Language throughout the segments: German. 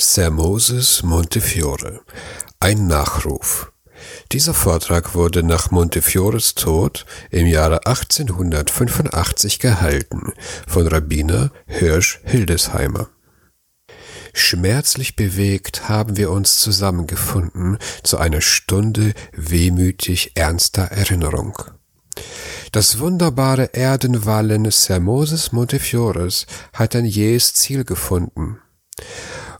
Sir Moses Montefiore. Ein Nachruf. Dieser Vortrag wurde nach Montefiores Tod im Jahre 1885 gehalten von Rabbiner Hirsch Hildesheimer. Schmerzlich bewegt haben wir uns zusammengefunden zu einer Stunde wehmütig ernster Erinnerung. Das wunderbare Erdenwallen Sir Moses Montefiores hat ein jähes Ziel gefunden.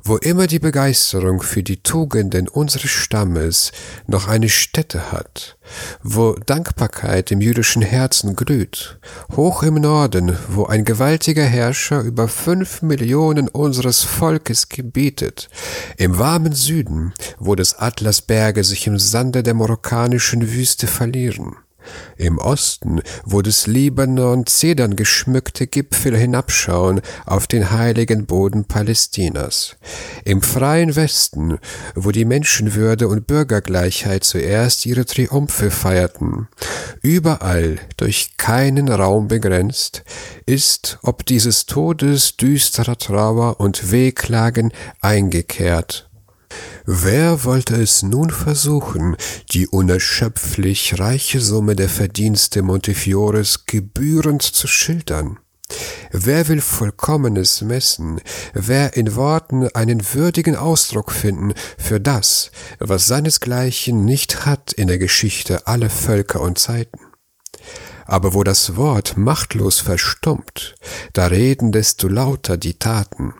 Wo immer die Begeisterung für die Tugenden unseres Stammes noch eine Stätte hat, wo Dankbarkeit im jüdischen Herzen glüht, hoch im Norden, wo ein gewaltiger Herrscher über fünf Millionen unseres Volkes gebietet, im warmen Süden, wo des Atlasberge sich im Sande der marokkanischen Wüste verlieren, im Osten, wo des Libanon Zedern geschmückte Gipfel hinabschauen auf den heiligen Boden Palästinas. Im freien Westen, wo die Menschenwürde und Bürgergleichheit zuerst ihre Triumphe feierten. Überall, durch keinen Raum begrenzt, ist ob dieses Todes düsterer Trauer und Wehklagen eingekehrt Wer wollte es nun versuchen, die unerschöpflich reiche Summe der Verdienste Montefiores gebührend zu schildern? Wer will Vollkommenes messen? Wer in Worten einen würdigen Ausdruck finden für das, was seinesgleichen nicht hat in der Geschichte aller Völker und Zeiten? Aber wo das Wort machtlos verstummt, da reden desto lauter die Taten.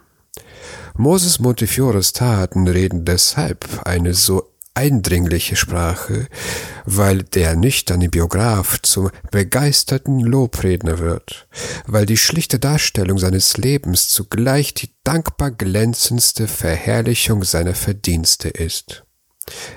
Moses Montefiores Taten reden deshalb eine so eindringliche Sprache, weil der nüchterne Biograf zum begeisterten Lobredner wird, weil die schlichte Darstellung seines Lebens zugleich die dankbar glänzendste Verherrlichung seiner Verdienste ist.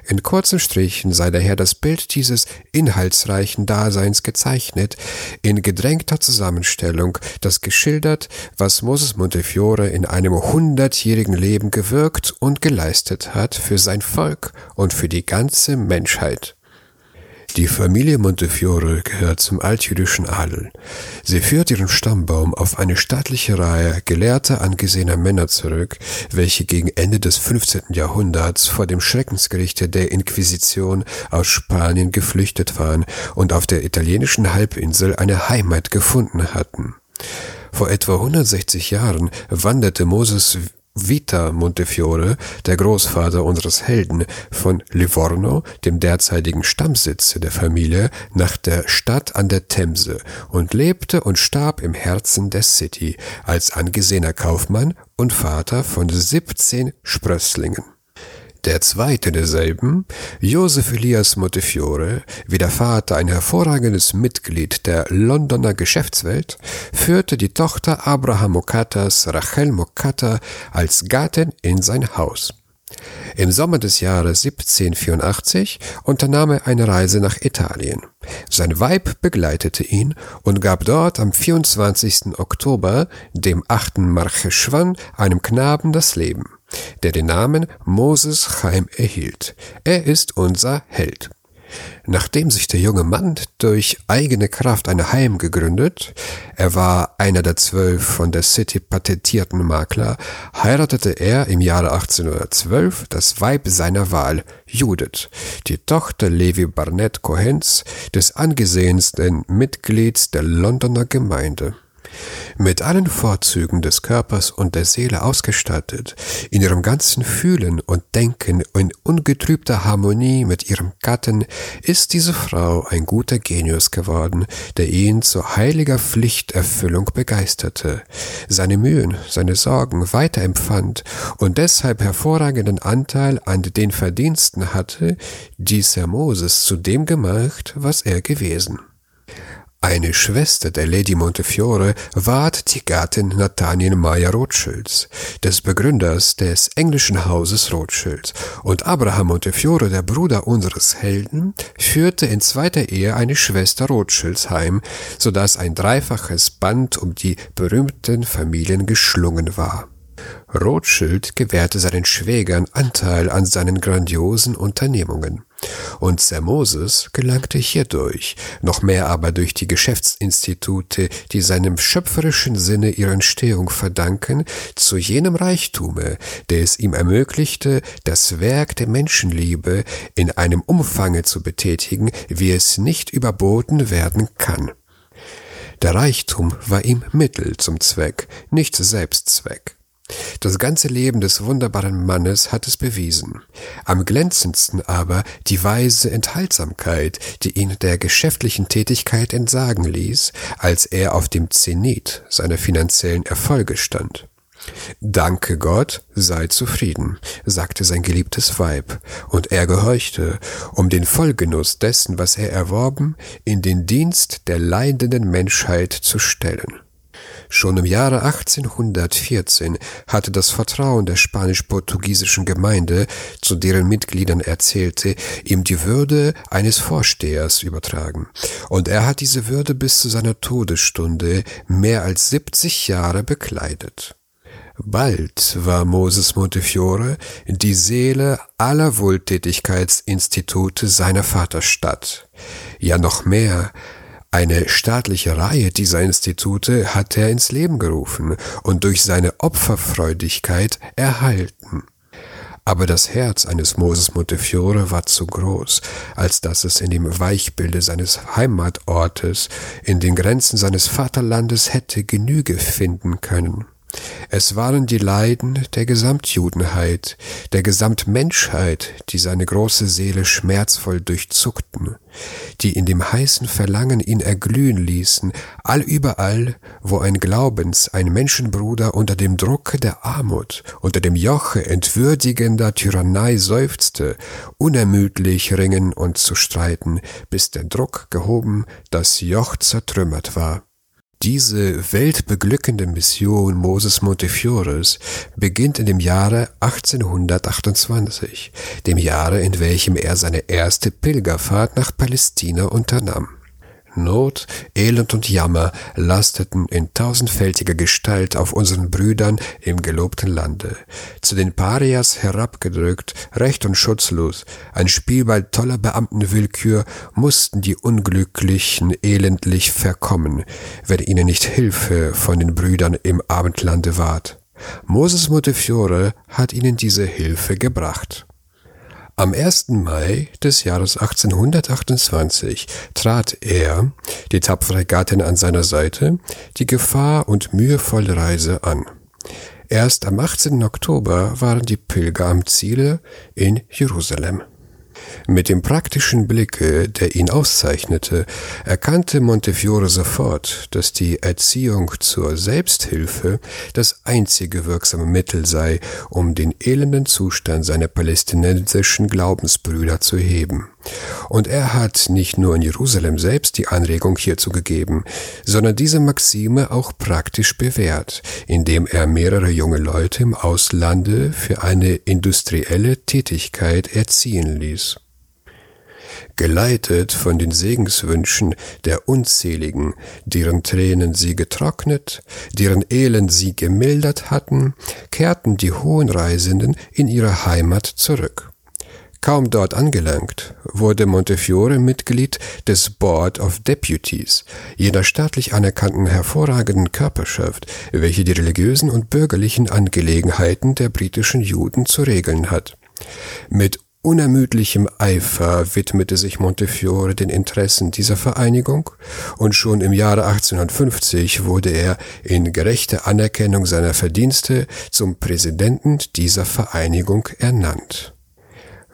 In kurzen Strichen sei daher das Bild dieses inhaltsreichen Daseins gezeichnet, in gedrängter Zusammenstellung, das geschildert, was Moses Montefiore in einem hundertjährigen Leben gewirkt und geleistet hat für sein Volk und für die ganze Menschheit. Die Familie Montefiore gehört zum altjüdischen Adel. Sie führt ihren Stammbaum auf eine staatliche Reihe gelehrter, angesehener Männer zurück, welche gegen Ende des 15. Jahrhunderts vor dem Schreckensgerichte der Inquisition aus Spanien geflüchtet waren und auf der italienischen Halbinsel eine Heimat gefunden hatten. Vor etwa 160 Jahren wanderte Moses Vita Montefiore, der Großvater unseres Helden, von Livorno, dem derzeitigen Stammsitze der Familie, nach der Stadt an der Themse und lebte und starb im Herzen der City als angesehener Kaufmann und Vater von 17 Sprösslingen. Der zweite derselben, Joseph Elias Montefiore, wie der Vater ein hervorragendes Mitglied der Londoner Geschäftswelt, führte die Tochter Abraham Mokatas, Rachel Mokata, als Gattin in sein Haus. Im Sommer des Jahres 1784 unternahm er eine Reise nach Italien. Sein Weib begleitete ihn und gab dort am 24. Oktober, dem 8. Marcheschwan, einem Knaben das Leben der den Namen Moses Chaim erhielt. Er ist unser Held. Nachdem sich der junge Mann durch eigene Kraft ein Heim gegründet, er war einer der zwölf von der City patentierten Makler, heiratete er im Jahre 1812 das Weib seiner Wahl, Judith, die Tochter Levi Barnett Cohens, des angesehensten Mitglieds der Londoner Gemeinde mit allen Vorzügen des Körpers und der Seele ausgestattet, in ihrem ganzen Fühlen und Denken in ungetrübter Harmonie mit ihrem Gatten, ist diese Frau ein guter Genius geworden, der ihn zu heiliger Pflichterfüllung begeisterte, seine Mühen, seine Sorgen weiter empfand und deshalb hervorragenden Anteil an den Verdiensten hatte, die Sir Moses zu dem gemacht, was er gewesen. Eine Schwester der Lady Montefiore ward die Gattin Nathaniel Meyer Rothschilds, des Begründers des englischen Hauses Rothschild, und Abraham Montefiore, der Bruder unseres Helden, führte in zweiter Ehe eine Schwester Rothschilds heim, so dass ein dreifaches Band um die berühmten Familien geschlungen war. Rothschild gewährte seinen Schwägern Anteil an seinen grandiosen Unternehmungen. Und Sir Moses gelangte hierdurch, noch mehr aber durch die Geschäftsinstitute, die seinem schöpferischen Sinne ihre Entstehung verdanken, zu jenem Reichtume, der es ihm ermöglichte, das Werk der Menschenliebe in einem Umfange zu betätigen, wie es nicht überboten werden kann. Der Reichtum war ihm Mittel zum Zweck, nicht Selbstzweck. Das ganze Leben des wunderbaren Mannes hat es bewiesen. Am glänzendsten aber die weise Enthaltsamkeit, die ihn der geschäftlichen Tätigkeit entsagen ließ, als er auf dem Zenit seiner finanziellen Erfolge stand. Danke Gott, sei zufrieden, sagte sein geliebtes Weib, und er gehorchte, um den Vollgenuss dessen, was er erworben, in den Dienst der leidenden Menschheit zu stellen. Schon im Jahre 1814 hatte das Vertrauen der spanisch-portugiesischen Gemeinde, zu deren Mitgliedern er zählte, ihm die Würde eines Vorstehers übertragen. Und er hat diese Würde bis zu seiner Todesstunde mehr als 70 Jahre bekleidet. Bald war Moses Montefiore die Seele aller Wohltätigkeitsinstitute seiner Vaterstadt. Ja noch mehr, eine staatliche Reihe dieser Institute hat er ins Leben gerufen und durch seine Opferfreudigkeit erhalten. Aber das Herz eines Moses Montefiore war zu groß, als dass es in dem Weichbilde seines Heimatortes, in den Grenzen seines Vaterlandes hätte Genüge finden können. Es waren die Leiden der Gesamtjudenheit, der Gesamtmenschheit, die seine große Seele schmerzvoll durchzuckten, die in dem heißen Verlangen ihn erglühen ließen, allüberall, wo ein Glaubens, ein Menschenbruder unter dem Drucke der Armut, unter dem Joche entwürdigender Tyrannei seufzte, unermüdlich ringen und zu streiten, bis der Druck gehoben, das Joch zertrümmert war. Diese weltbeglückende Mission Moses Montefiores beginnt in dem Jahre 1828, dem Jahre, in welchem er seine erste Pilgerfahrt nach Palästina unternahm. Not, Elend und Jammer lasteten in tausendfältiger Gestalt auf unseren Brüdern im gelobten Lande, zu den Parias herabgedrückt, recht und schutzlos, ein Spielball toller Beamtenwillkür, mussten die Unglücklichen elendlich verkommen, wenn ihnen nicht Hilfe von den Brüdern im Abendlande ward. Moses Montefiore hat ihnen diese Hilfe gebracht. Am 1. Mai des Jahres 1828 trat er, die tapfere Gattin an seiner Seite, die Gefahr und mühevolle Reise an. Erst am 18. Oktober waren die Pilger am Ziele in Jerusalem. Mit dem praktischen Blicke, der ihn auszeichnete, erkannte Montefiore sofort, dass die Erziehung zur Selbsthilfe das einzige wirksame Mittel sei, um den elenden Zustand seiner palästinensischen Glaubensbrüder zu heben. Und er hat nicht nur in Jerusalem selbst die Anregung hierzu gegeben, sondern diese Maxime auch praktisch bewährt, indem er mehrere junge Leute im Auslande für eine industrielle Tätigkeit erziehen ließ geleitet von den Segenswünschen der Unzähligen, deren Tränen sie getrocknet, deren Elend sie gemildert hatten, kehrten die hohen Reisenden in ihre Heimat zurück. Kaum dort angelangt, wurde Montefiore Mitglied des Board of Deputies, jener staatlich anerkannten hervorragenden Körperschaft, welche die religiösen und bürgerlichen Angelegenheiten der britischen Juden zu regeln hat. Mit unermüdlichem Eifer widmete sich Montefiore den Interessen dieser Vereinigung und schon im Jahre 1850 wurde er in gerechter Anerkennung seiner Verdienste zum Präsidenten dieser Vereinigung ernannt.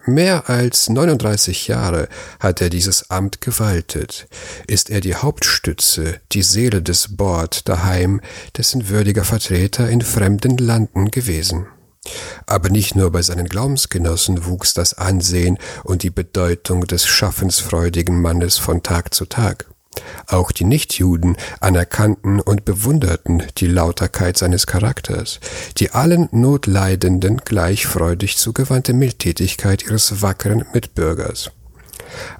Mehr als 39 Jahre hat er dieses Amt gewaltet, ist er die Hauptstütze, die Seele des Board daheim, dessen würdiger Vertreter in fremden Landen gewesen. Aber nicht nur bei seinen Glaubensgenossen wuchs das Ansehen und die Bedeutung des schaffensfreudigen Mannes von Tag zu Tag. Auch die Nichtjuden anerkannten und bewunderten die Lauterkeit seines Charakters, die allen Notleidenden gleichfreudig zugewandte Mildtätigkeit ihres wackeren Mitbürgers.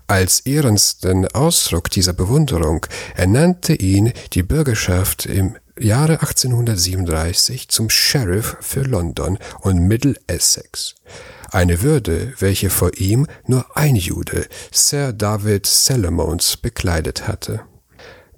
Als ehrensten Ausdruck dieser Bewunderung ernannte ihn die Bürgerschaft im Jahre 1837 zum Sheriff für London und Middle Essex. eine Würde, welche vor ihm nur ein Jude, Sir David Salomons, bekleidet hatte.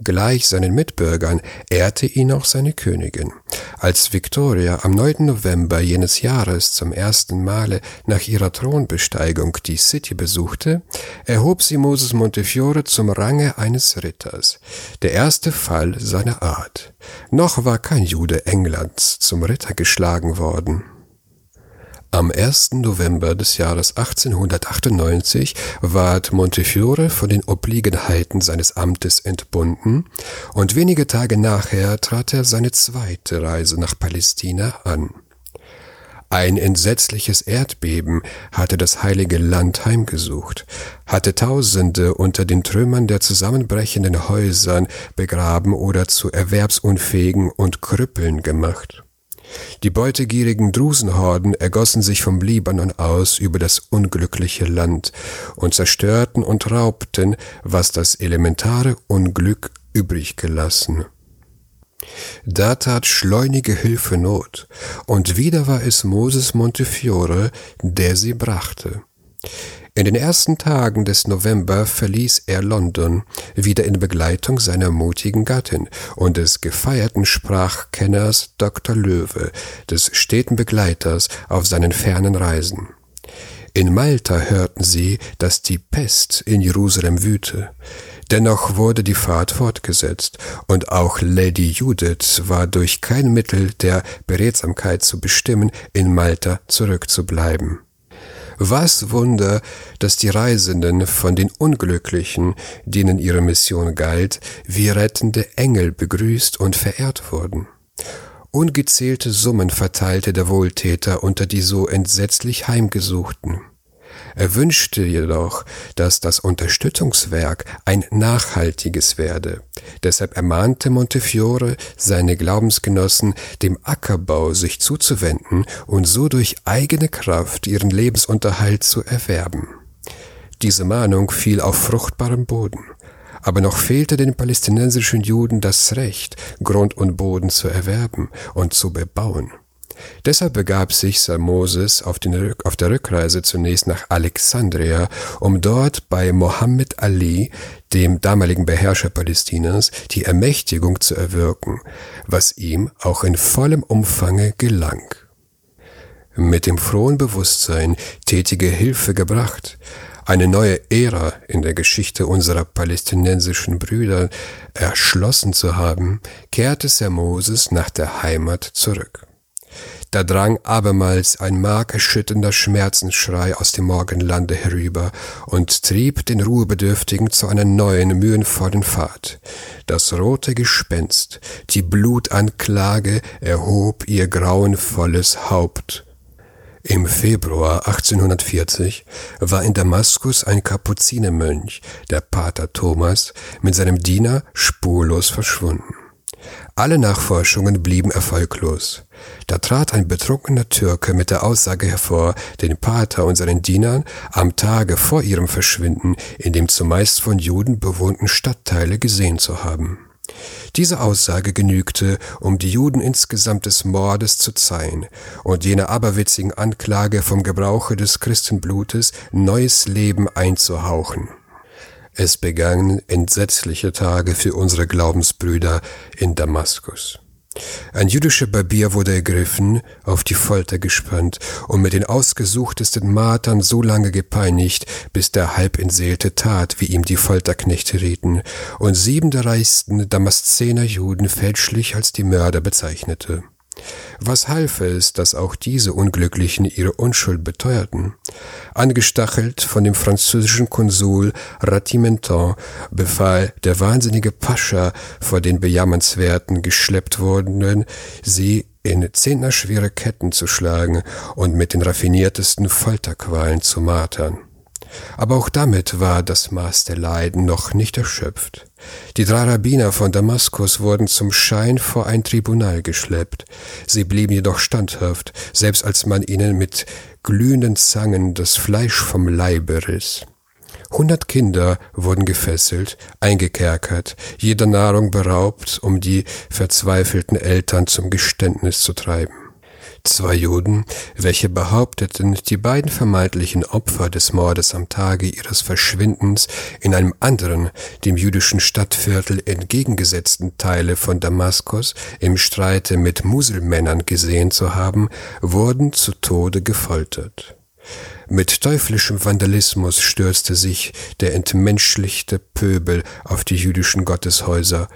Gleich seinen Mitbürgern ehrte ihn auch seine Königin. Als Victoria am 9. November jenes Jahres zum ersten Male nach ihrer Thronbesteigung die City besuchte, erhob sie Moses Montefiore zum Range eines Ritters, der erste Fall seiner Art. Noch war kein Jude Englands zum Ritter geschlagen worden. Am 1. November des Jahres 1898 ward Montefiore von den Obliegenheiten seines Amtes entbunden und wenige Tage nachher trat er seine zweite Reise nach Palästina an. Ein entsetzliches Erdbeben hatte das heilige Land heimgesucht, hatte Tausende unter den Trümmern der zusammenbrechenden Häusern begraben oder zu Erwerbsunfähigen und Krüppeln gemacht. Die beutegierigen Drusenhorden ergossen sich vom Libanon aus über das unglückliche Land und zerstörten und raubten, was das elementare Unglück übrig gelassen. Da tat schleunige Hilfe Not, und wieder war es Moses Montefiore, der sie brachte. In den ersten Tagen des November verließ er London, wieder in Begleitung seiner mutigen Gattin und des gefeierten Sprachkenners Dr. Löwe, des steten Begleiters auf seinen fernen Reisen. In Malta hörten sie, dass die Pest in Jerusalem wüte. Dennoch wurde die Fahrt fortgesetzt, und auch Lady Judith war durch kein Mittel der Beredsamkeit zu bestimmen, in Malta zurückzubleiben. Was Wunder, dass die Reisenden von den Unglücklichen, denen ihre Mission galt, wie rettende Engel begrüßt und verehrt wurden. Ungezählte Summen verteilte der Wohltäter unter die so entsetzlich Heimgesuchten. Er wünschte jedoch, dass das Unterstützungswerk ein nachhaltiges werde. Deshalb ermahnte Montefiore seine Glaubensgenossen, dem Ackerbau sich zuzuwenden und so durch eigene Kraft ihren Lebensunterhalt zu erwerben. Diese Mahnung fiel auf fruchtbarem Boden. Aber noch fehlte den palästinensischen Juden das Recht, Grund und Boden zu erwerben und zu bebauen. Deshalb begab sich Sir Moses auf, den, auf der Rückreise zunächst nach Alexandria, um dort bei Mohammed Ali, dem damaligen Beherrscher Palästinas, die Ermächtigung zu erwirken, was ihm auch in vollem Umfange gelang. Mit dem frohen Bewusstsein, tätige Hilfe gebracht, eine neue Ära in der Geschichte unserer palästinensischen Brüder erschlossen zu haben, kehrte Sir Moses nach der Heimat zurück. Da drang abermals ein markerschütternder Schmerzensschrei aus dem Morgenlande herüber und trieb den Ruhebedürftigen zu einer neuen, mühenvollen Fahrt. Das rote Gespenst, die Blutanklage, erhob ihr grauenvolles Haupt. Im Februar 1840 war in Damaskus ein Kapuzinermönch, der Pater Thomas, mit seinem Diener spurlos verschwunden. Alle Nachforschungen blieben erfolglos. Da trat ein betrunkener Türke mit der Aussage hervor, den Pater und seinen Dienern am Tage vor ihrem Verschwinden in dem zumeist von Juden bewohnten Stadtteile gesehen zu haben. Diese Aussage genügte, um die Juden insgesamt des Mordes zu zeihen und jener aberwitzigen Anklage vom Gebrauche des Christenblutes neues Leben einzuhauchen. Es begannen entsetzliche Tage für unsere Glaubensbrüder in Damaskus. Ein jüdischer Barbier wurde ergriffen, auf die Folter gespannt und mit den ausgesuchtesten Martern so lange gepeinigt, bis der halbentseelte tat, wie ihm die Folterknechte rieten, und sieben der reichsten Damaszener Juden fälschlich als die Mörder bezeichnete. Was half es, dass auch diese Unglücklichen ihre Unschuld beteuerten? Angestachelt von dem französischen Konsul Ratimenton befahl der wahnsinnige Pascha vor den bejammernswerten geschleppt wurdenen, sie in zehntnerschwere Ketten zu schlagen und mit den raffiniertesten Folterqualen zu martern. Aber auch damit war das Maß der Leiden noch nicht erschöpft. Die drei Rabbiner von Damaskus wurden zum Schein vor ein Tribunal geschleppt. Sie blieben jedoch standhaft, selbst als man ihnen mit glühenden Zangen das Fleisch vom Leibe riss. Hundert Kinder wurden gefesselt, eingekerkert, jeder Nahrung beraubt, um die verzweifelten Eltern zum Geständnis zu treiben. Zwei Juden, welche behaupteten, die beiden vermeintlichen Opfer des Mordes am Tage ihres Verschwindens in einem anderen, dem jüdischen Stadtviertel entgegengesetzten Teile von Damaskus im Streite mit Muselmännern gesehen zu haben, wurden zu Tode gefoltert. Mit teuflischem Vandalismus stürzte sich der entmenschlichte Pöbel auf die jüdischen Gotteshäuser,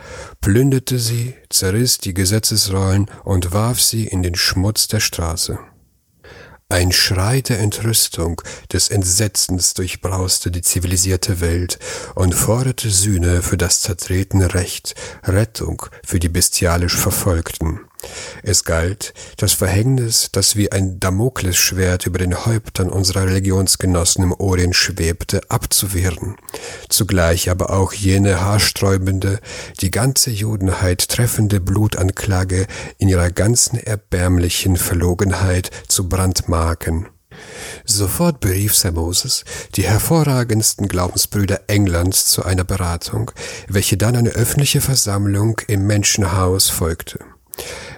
plünderte sie, zerriss die Gesetzesrollen und warf sie in den Schmutz der Straße. Ein Schrei der Entrüstung, des Entsetzens durchbrauste die zivilisierte Welt und forderte Sühne für das zertretene Recht, Rettung für die bestialisch Verfolgten. Es galt, das Verhängnis, das wie ein Damoklesschwert über den Häuptern unserer Religionsgenossen im Orient schwebte, abzuwehren, zugleich aber auch jene haarsträubende, die ganze Judenheit treffende Blutanklage in ihrer ganzen erbärmlichen Verlogenheit zu brandmarken. Sofort berief Sir Moses die hervorragendsten Glaubensbrüder Englands zu einer Beratung, welche dann eine öffentliche Versammlung im Menschenhaus folgte.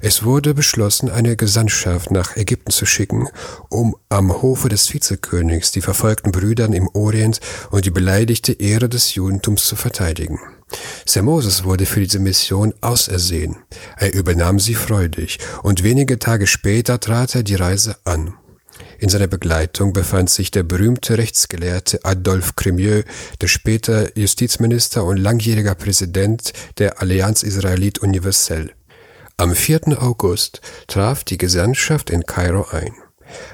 Es wurde beschlossen, eine Gesandtschaft nach Ägypten zu schicken, um am Hofe des Vizekönigs die verfolgten Brüdern im Orient und die beleidigte Ehre des Judentums zu verteidigen. Sir Moses wurde für diese Mission ausersehen. Er übernahm sie freudig, und wenige Tage später trat er die Reise an. In seiner Begleitung befand sich der berühmte Rechtsgelehrte Adolphe Cremieux, der später Justizminister und langjähriger Präsident der Allianz Israelite Universelle. Am 4. August traf die Gesandtschaft in Kairo ein.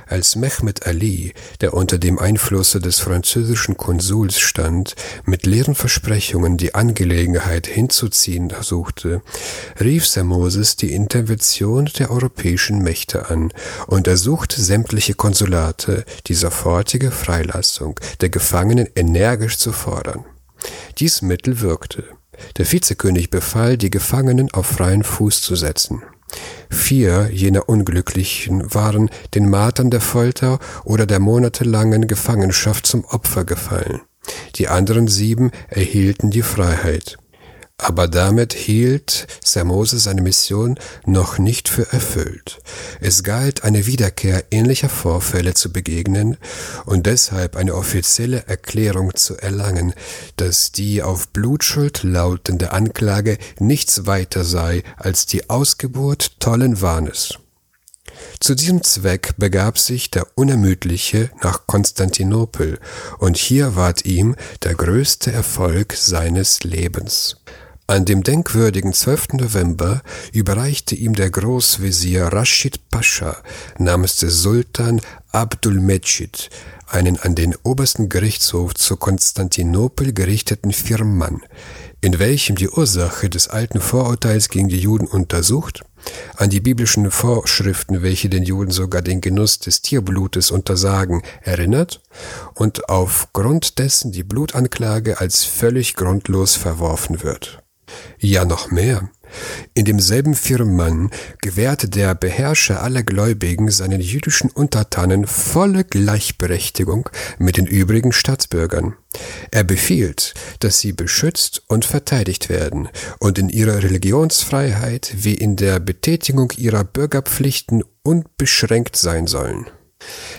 Als Mehmet Ali, der unter dem Einflusse des französischen Konsuls stand, mit leeren Versprechungen die Angelegenheit hinzuziehen suchte, rief Sir Moses die Intervention der europäischen Mächte an und ersuchte sämtliche Konsulate, die sofortige Freilassung der Gefangenen energisch zu fordern. Dies Mittel wirkte. Der Vizekönig befahl, die Gefangenen auf freien Fuß zu setzen. Vier jener Unglücklichen waren den Martern der Folter oder der monatelangen Gefangenschaft zum Opfer gefallen. Die anderen sieben erhielten die Freiheit. Aber damit hielt Sir Moses seine Mission noch nicht für erfüllt. Es galt, eine Wiederkehr ähnlicher Vorfälle zu begegnen und deshalb eine offizielle Erklärung zu erlangen, dass die auf Blutschuld lautende Anklage nichts weiter sei als die Ausgeburt tollen Wahnes. Zu diesem Zweck begab sich der Unermüdliche nach Konstantinopel, und hier ward ihm der größte Erfolg seines Lebens. An dem denkwürdigen 12. November überreichte ihm der Großvezier Rashid Pascha namens des Sultan Abdulmecid einen an den obersten Gerichtshof zu Konstantinopel gerichteten Firman, in welchem die Ursache des alten Vorurteils gegen die Juden untersucht, an die biblischen Vorschriften, welche den Juden sogar den Genuss des Tierblutes untersagen, erinnert und aufgrund dessen die Blutanklage als völlig grundlos verworfen wird. Ja, noch mehr. In demselben Firman gewährte der Beherrscher aller Gläubigen seinen jüdischen Untertanen volle Gleichberechtigung mit den übrigen Staatsbürgern. Er befiehlt, dass sie beschützt und verteidigt werden und in ihrer Religionsfreiheit wie in der Betätigung ihrer Bürgerpflichten unbeschränkt sein sollen.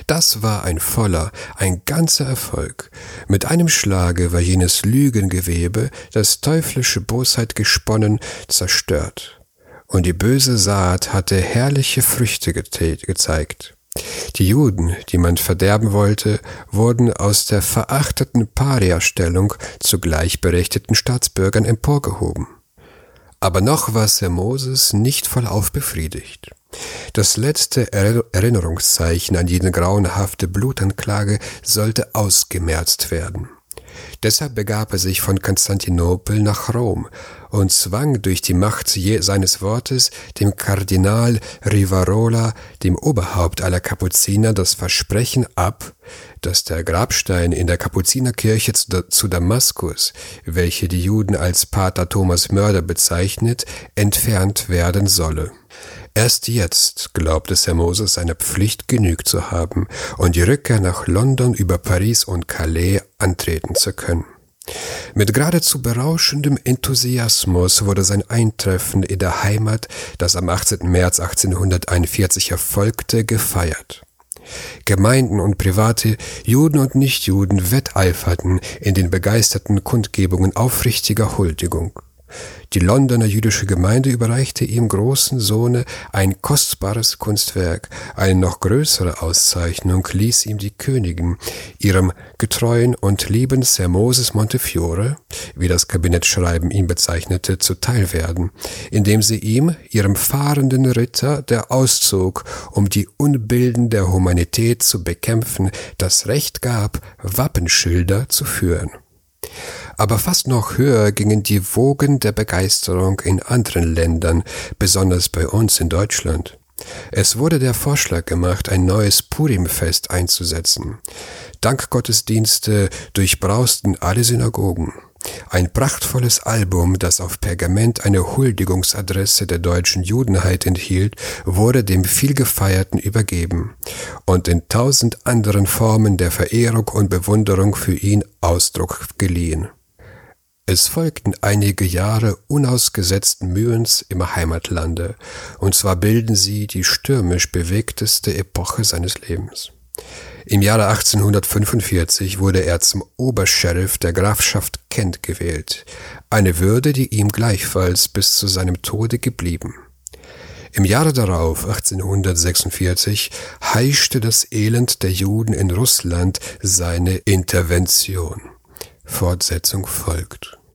Das war ein voller, ein ganzer Erfolg. Mit einem Schlage war jenes Lügengewebe, das teuflische Bosheit gesponnen, zerstört. Und die böse Saat hatte herrliche Früchte gezeigt. Die Juden, die man verderben wollte, wurden aus der verachteten Paria-Stellung zu gleichberechtigten Staatsbürgern emporgehoben. Aber noch war Sir Moses nicht vollauf befriedigt. Das letzte Erinnerungszeichen an jene grauenhafte Blutanklage sollte ausgemerzt werden. Deshalb begab er sich von Konstantinopel nach Rom und zwang durch die Macht seines Wortes dem Kardinal Rivarola, dem Oberhaupt aller Kapuziner, das Versprechen ab, dass der Grabstein in der Kapuzinerkirche zu Damaskus, welche die Juden als Pater Thomas Mörder bezeichnet, entfernt werden solle. Erst jetzt glaubte Sir Moses seiner Pflicht genügt zu haben und die Rückkehr nach London über Paris und Calais antreten zu können. Mit geradezu berauschendem Enthusiasmus wurde sein Eintreffen in der Heimat, das am 18. März 1841 erfolgte, gefeiert. Gemeinden und Private, Juden und Nichtjuden wetteiferten in den begeisterten Kundgebungen aufrichtiger Huldigung. Die Londoner jüdische Gemeinde überreichte ihrem großen Sohne ein kostbares Kunstwerk. Eine noch größere Auszeichnung ließ ihm die Königin, ihrem getreuen und lieben Sir Moses Montefiore, wie das Kabinettschreiben ihn bezeichnete, zuteil werden, indem sie ihm, ihrem fahrenden Ritter, der auszog, um die Unbilden der Humanität zu bekämpfen, das Recht gab, Wappenschilder zu führen. Aber fast noch höher gingen die Wogen der Begeisterung in anderen Ländern, besonders bei uns in Deutschland. Es wurde der Vorschlag gemacht, ein neues Purimfest einzusetzen. Dankgottesdienste durchbrausten alle Synagogen. Ein prachtvolles Album, das auf Pergament eine Huldigungsadresse der deutschen Judenheit enthielt, wurde dem vielgefeierten übergeben und in tausend anderen Formen der Verehrung und Bewunderung für ihn Ausdruck geliehen. Es folgten einige Jahre unausgesetzten Mühens im Heimatlande, und zwar bilden sie die stürmisch bewegteste Epoche seines Lebens. Im Jahre 1845 wurde er zum Obersheriff der Grafschaft Kent gewählt, eine Würde, die ihm gleichfalls bis zu seinem Tode geblieben. Im Jahre darauf, 1846, heischte das Elend der Juden in Russland seine Intervention. Fortsetzung folgt.